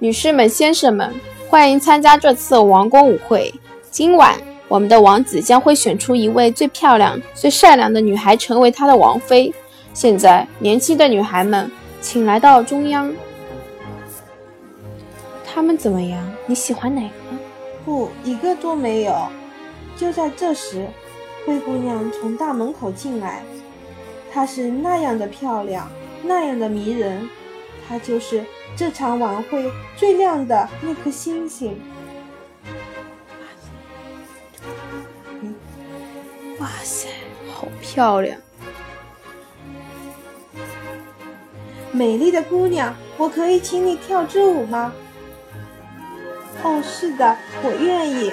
女士们、先生们，欢迎参加这次王宫舞会。今晚，我们的王子将会选出一位最漂亮、最善良的女孩成为他的王妃。现在，年轻的女孩们，请来到中央。他们怎么样？你喜欢哪个？不，一个都没有。就在这时，灰姑娘从大门口进来，她是那样的漂亮，那样的迷人，她就是这场晚会最亮的那颗星星。哇塞，好漂亮！美丽的姑娘，我可以请你跳支舞吗？哦，是的，我愿意。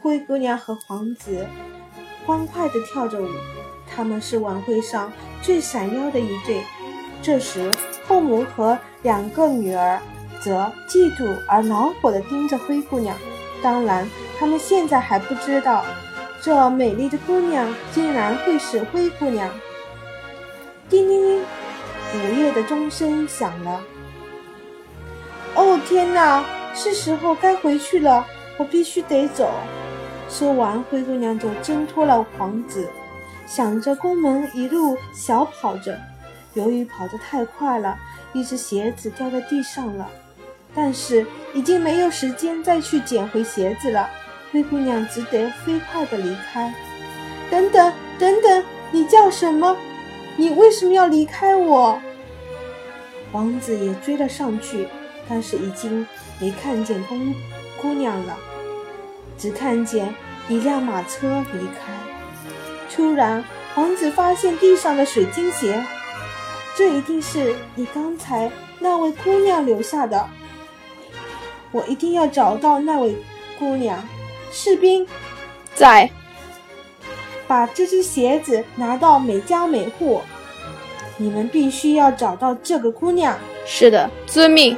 灰姑娘和皇子欢快地跳着舞，他们是晚会上最闪耀的一对。这时，后母和两个女儿则嫉妒而恼火地盯着灰姑娘。当然，他们现在还不知道，这美丽的姑娘竟然会是灰姑娘。叮铃铃，午夜的钟声响了。哦，天哪！是时候该回去了，我必须得走。说完，灰姑娘就挣脱了皇子，想着宫门一路小跑着。由于跑得太快了，一只鞋子掉在地上了。但是已经没有时间再去捡回鞋子了，灰姑娘只得飞快地离开。等等，等等，你叫什么？你为什么要离开我？王子也追了上去。但是已经没看见公姑娘了，只看见一辆马车离开。突然，王子发现地上的水晶鞋，这一定是你刚才那位姑娘留下的。我一定要找到那位姑娘。士兵，在，把这只鞋子拿到每家每户。你们必须要找到这个姑娘。是的，遵命。